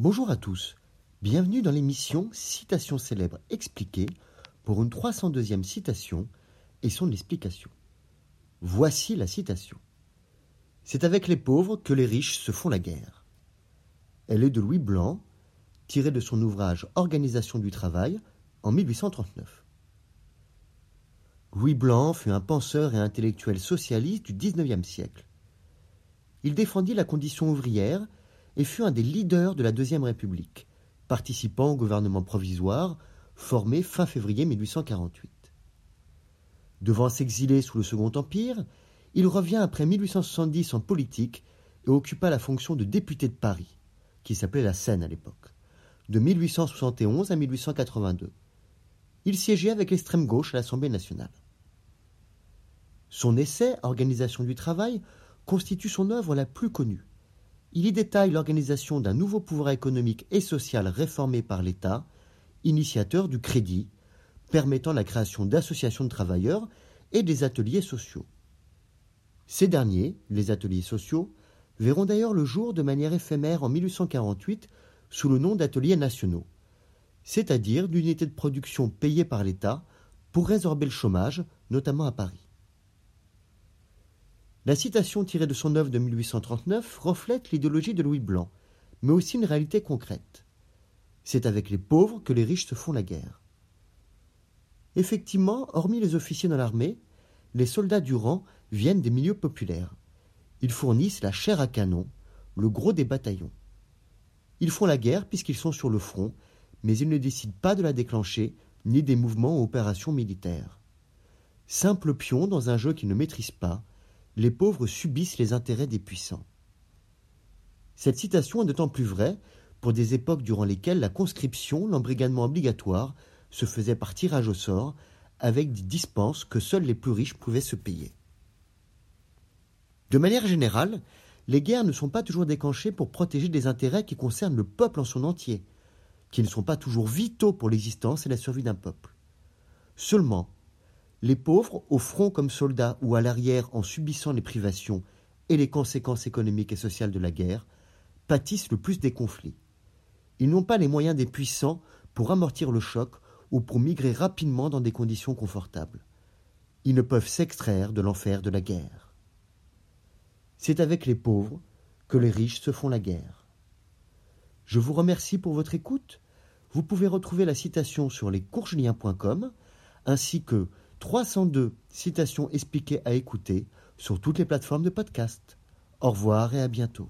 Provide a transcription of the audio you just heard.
Bonjour à tous, bienvenue dans l'émission Citation célèbre expliquée pour une 302e citation et son explication. Voici la citation. C'est avec les pauvres que les riches se font la guerre. Elle est de Louis Blanc, tirée de son ouvrage Organisation du travail en 1839. Louis Blanc fut un penseur et intellectuel socialiste du XIXe siècle. Il défendit la condition ouvrière et fut un des leaders de la Deuxième République, participant au gouvernement provisoire formé fin février 1848. Devant s'exiler sous le Second Empire, il revient après 1870 en politique et occupa la fonction de député de Paris, qui s'appelait la Seine à l'époque, de 1871 à 1882. Il siégeait avec l'extrême gauche à l'Assemblée nationale. Son essai Organisation du travail constitue son œuvre la plus connue. Il y détaille l'organisation d'un nouveau pouvoir économique et social réformé par l'État, initiateur du crédit, permettant la création d'associations de travailleurs et des ateliers sociaux. Ces derniers, les ateliers sociaux, verront d'ailleurs le jour de manière éphémère en 1848 sous le nom d'ateliers nationaux, c'est-à-dire d'unités de production payées par l'État pour résorber le chômage, notamment à Paris. La citation tirée de son œuvre de 1839 reflète l'idéologie de Louis Blanc, mais aussi une réalité concrète. C'est avec les pauvres que les riches se font la guerre. Effectivement, hormis les officiers dans l'armée, les soldats du rang viennent des milieux populaires. Ils fournissent la chair à canon, le gros des bataillons. Ils font la guerre puisqu'ils sont sur le front, mais ils ne décident pas de la déclencher, ni des mouvements ou opérations militaires. Simples pions dans un jeu qu'ils ne maîtrisent pas, les pauvres subissent les intérêts des puissants. Cette citation est d'autant plus vraie pour des époques durant lesquelles la conscription, l'embrigadement obligatoire, se faisait par tirage au sort, avec des dispenses que seuls les plus riches pouvaient se payer. De manière générale, les guerres ne sont pas toujours déclenchées pour protéger des intérêts qui concernent le peuple en son entier, qui ne sont pas toujours vitaux pour l'existence et la survie d'un peuple. Seulement, les pauvres, au front comme soldats ou à l'arrière en subissant les privations et les conséquences économiques et sociales de la guerre, pâtissent le plus des conflits. Ils n'ont pas les moyens des puissants pour amortir le choc ou pour migrer rapidement dans des conditions confortables. Ils ne peuvent s'extraire de l'enfer de la guerre. C'est avec les pauvres que les riches se font la guerre. Je vous remercie pour votre écoute. Vous pouvez retrouver la citation sur lescoursjuliens.com ainsi que 302 citations expliquées à écouter sur toutes les plateformes de podcast. Au revoir et à bientôt.